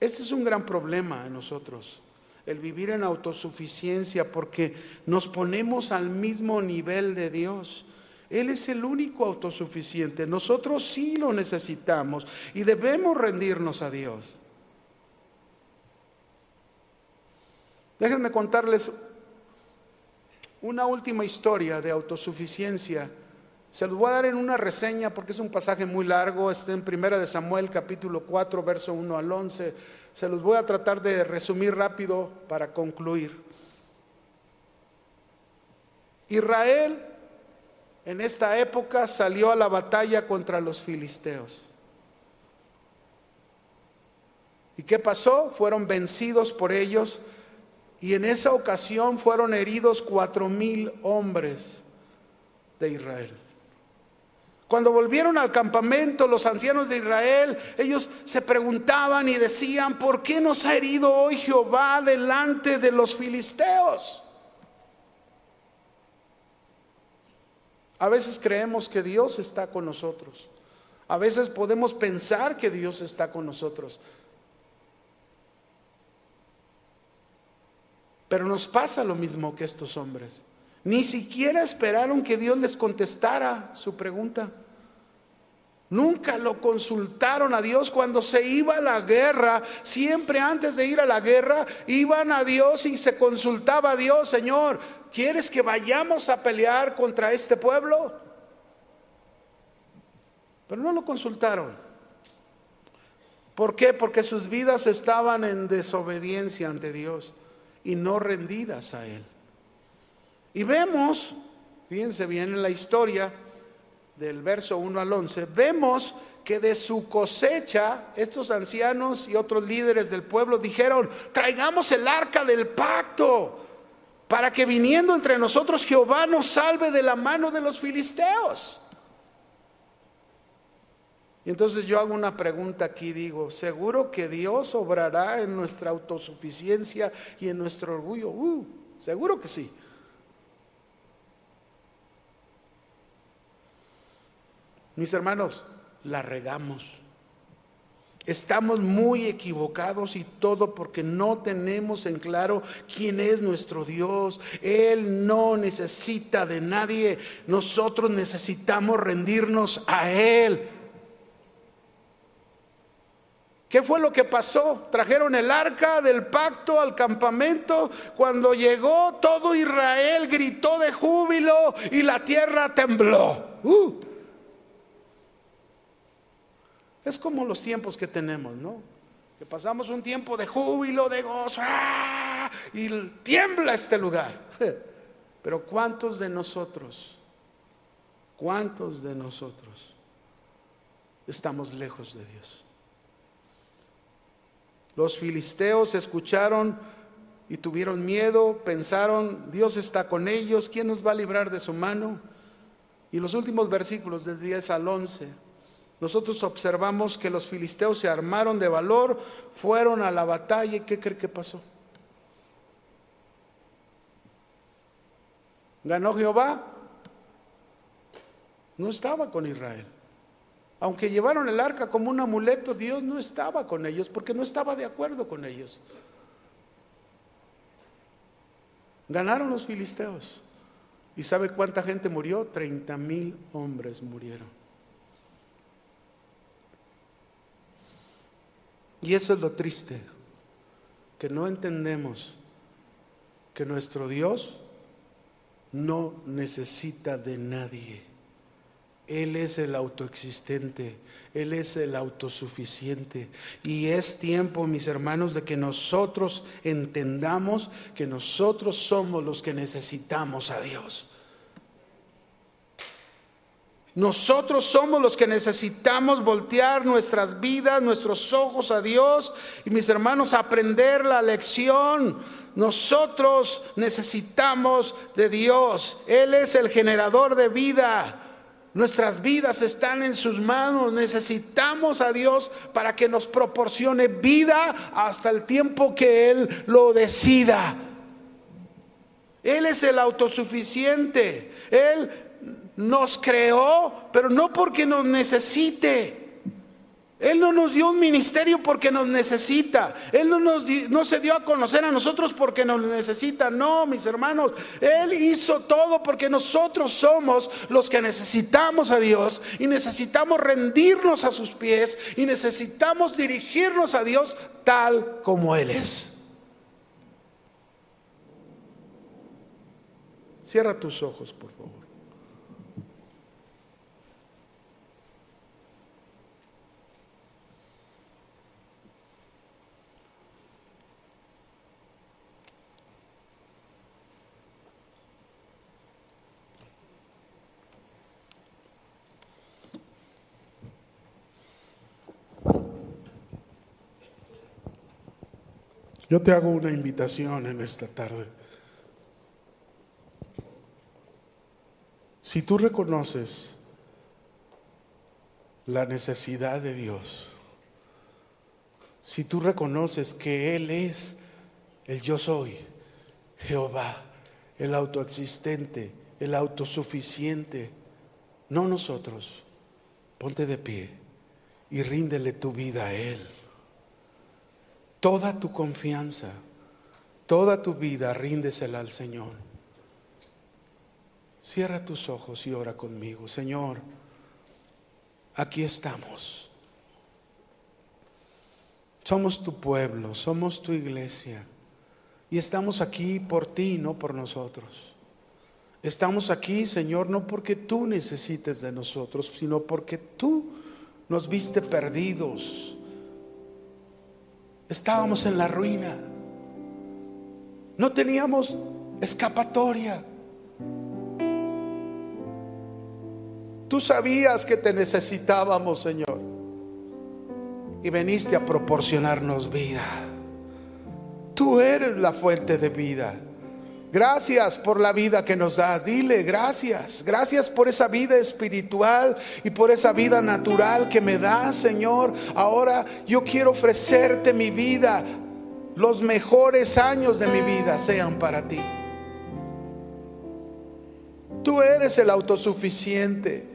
Ese es un gran problema en nosotros, el vivir en autosuficiencia, porque nos ponemos al mismo nivel de Dios. Él es el único autosuficiente. Nosotros sí lo necesitamos y debemos rendirnos a Dios. Déjenme contarles una última historia de autosuficiencia Se los voy a dar en una reseña porque es un pasaje muy largo, está en Primera de Samuel capítulo 4, verso 1 al 11. Se los voy a tratar de resumir rápido para concluir. Israel en esta época salió a la batalla contra los filisteos. ¿Y qué pasó? Fueron vencidos por ellos y en esa ocasión fueron heridos cuatro mil hombres de Israel. Cuando volvieron al campamento los ancianos de Israel, ellos se preguntaban y decían, ¿por qué nos ha herido hoy Jehová delante de los filisteos? A veces creemos que Dios está con nosotros. A veces podemos pensar que Dios está con nosotros. Pero nos pasa lo mismo que estos hombres. Ni siquiera esperaron que Dios les contestara su pregunta. Nunca lo consultaron a Dios cuando se iba a la guerra. Siempre antes de ir a la guerra iban a Dios y se consultaba a Dios, Señor, ¿quieres que vayamos a pelear contra este pueblo? Pero no lo consultaron. ¿Por qué? Porque sus vidas estaban en desobediencia ante Dios y no rendidas a Él. Y vemos, fíjense bien en la historia del verso 1 al 11, vemos que de su cosecha estos ancianos y otros líderes del pueblo dijeron, traigamos el arca del pacto para que viniendo entre nosotros Jehová nos salve de la mano de los filisteos. Y entonces yo hago una pregunta aquí, digo, ¿seguro que Dios obrará en nuestra autosuficiencia y en nuestro orgullo? Uh, seguro que sí. Mis hermanos, la regamos. Estamos muy equivocados y todo porque no tenemos en claro quién es nuestro Dios. Él no necesita de nadie. Nosotros necesitamos rendirnos a Él. ¿Qué fue lo que pasó? Trajeron el arca del pacto al campamento. Cuando llegó todo Israel gritó de júbilo y la tierra tembló. Uh. Es como los tiempos que tenemos, ¿no? Que pasamos un tiempo de júbilo, de gozo, ¡ah! y tiembla este lugar. Pero ¿cuántos de nosotros, cuántos de nosotros estamos lejos de Dios? Los filisteos escucharon y tuvieron miedo, pensaron, Dios está con ellos, ¿quién nos va a librar de su mano? Y los últimos versículos del 10 al 11 nosotros observamos que los filisteos se armaron de valor, fueron a la batalla y ¿qué cree que pasó? ¿Ganó Jehová? No estaba con Israel. Aunque llevaron el arca como un amuleto, Dios no estaba con ellos porque no estaba de acuerdo con ellos. Ganaron los filisteos. ¿Y sabe cuánta gente murió? Treinta mil hombres murieron. Y eso es lo triste, que no entendemos que nuestro Dios no necesita de nadie. Él es el autoexistente, Él es el autosuficiente. Y es tiempo, mis hermanos, de que nosotros entendamos que nosotros somos los que necesitamos a Dios. Nosotros somos los que necesitamos voltear nuestras vidas, nuestros ojos a Dios y mis hermanos aprender la lección. Nosotros necesitamos de Dios. Él es el generador de vida. Nuestras vidas están en sus manos. Necesitamos a Dios para que nos proporcione vida hasta el tiempo que Él lo decida. Él es el autosuficiente. Él nos creó, pero no porque nos necesite. Él no nos dio un ministerio porque nos necesita. Él no, nos, no se dio a conocer a nosotros porque nos necesita. No, mis hermanos. Él hizo todo porque nosotros somos los que necesitamos a Dios y necesitamos rendirnos a sus pies y necesitamos dirigirnos a Dios tal como Él es. Cierra tus ojos, por favor. Yo te hago una invitación en esta tarde. Si tú reconoces la necesidad de Dios, si tú reconoces que Él es el yo soy, Jehová, el autoexistente, el autosuficiente, no nosotros, ponte de pie y ríndele tu vida a Él. Toda tu confianza, toda tu vida, ríndesela al Señor. Cierra tus ojos y ora conmigo. Señor, aquí estamos. Somos tu pueblo, somos tu iglesia. Y estamos aquí por ti, no por nosotros. Estamos aquí, Señor, no porque tú necesites de nosotros, sino porque tú nos viste perdidos Estábamos en la ruina. No teníamos escapatoria. Tú sabías que te necesitábamos, Señor. Y veniste a proporcionarnos vida. Tú eres la fuente de vida. Gracias por la vida que nos das. Dile gracias. Gracias por esa vida espiritual y por esa vida natural que me das, Señor. Ahora yo quiero ofrecerte mi vida. Los mejores años de mi vida sean para ti. Tú eres el autosuficiente.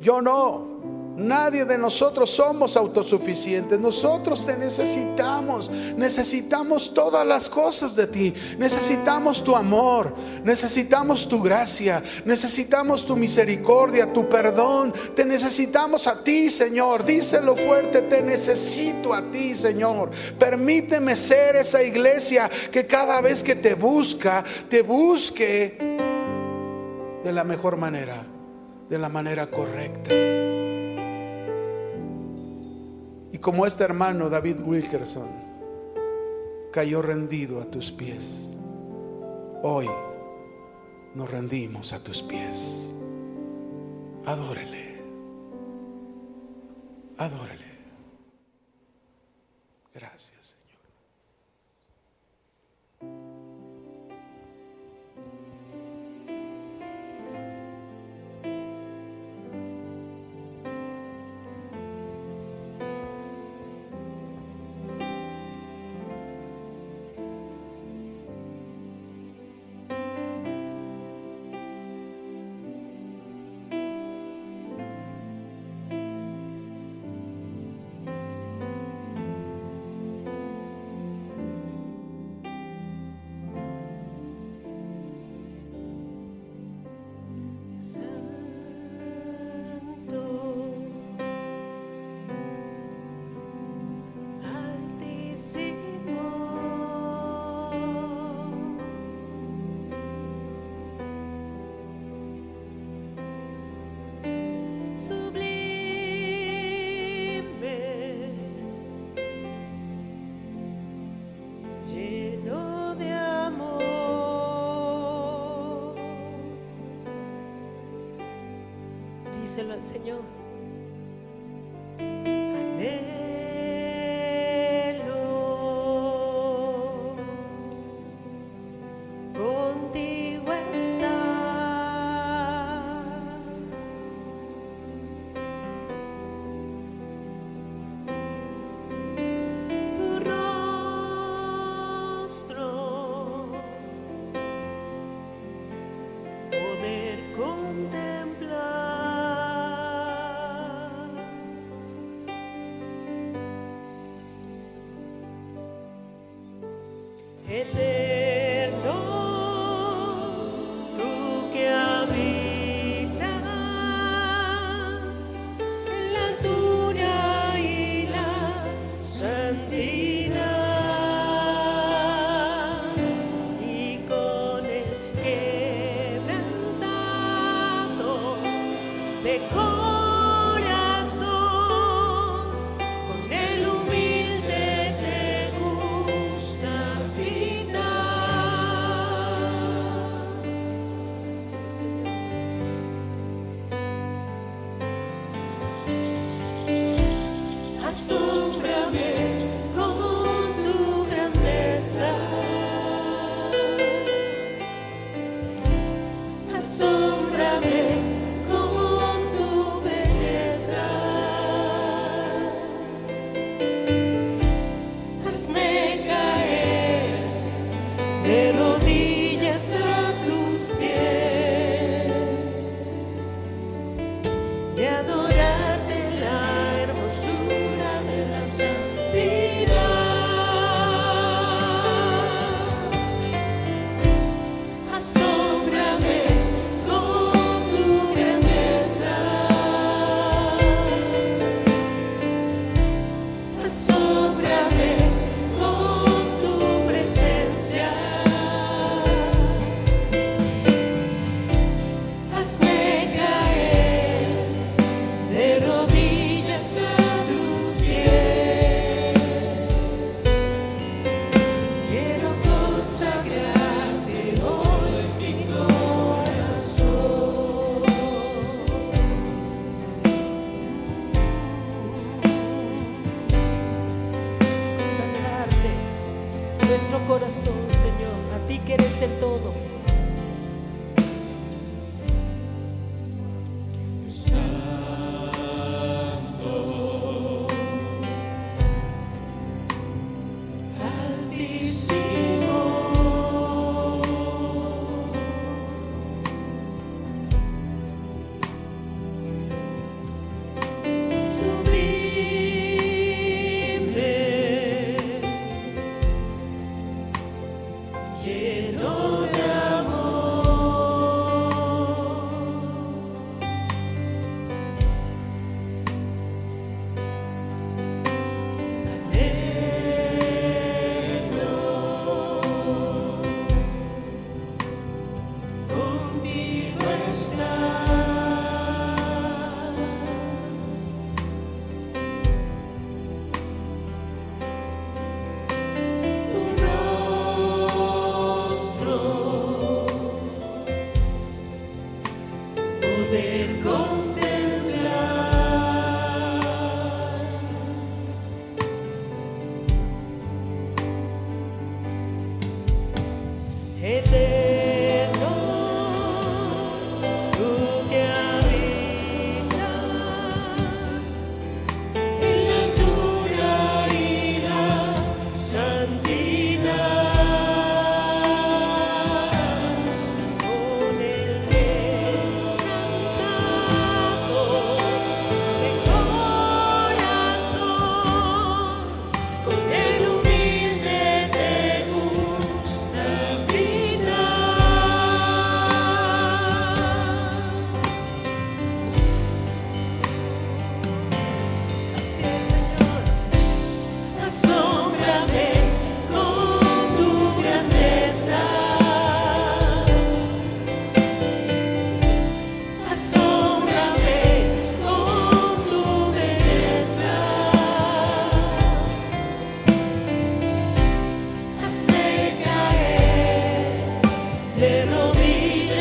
Yo no. Nadie de nosotros somos autosuficientes. Nosotros te necesitamos. Necesitamos todas las cosas de ti. Necesitamos tu amor. Necesitamos tu gracia. Necesitamos tu misericordia, tu perdón. Te necesitamos a ti, Señor. Díselo fuerte. Te necesito a ti, Señor. Permíteme ser esa iglesia que cada vez que te busca, te busque de la mejor manera. De la manera correcta. Y como este hermano David Wilkerson cayó rendido a tus pies, hoy nos rendimos a tus pies. Adórele. Adórele. Gracias.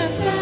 Yes.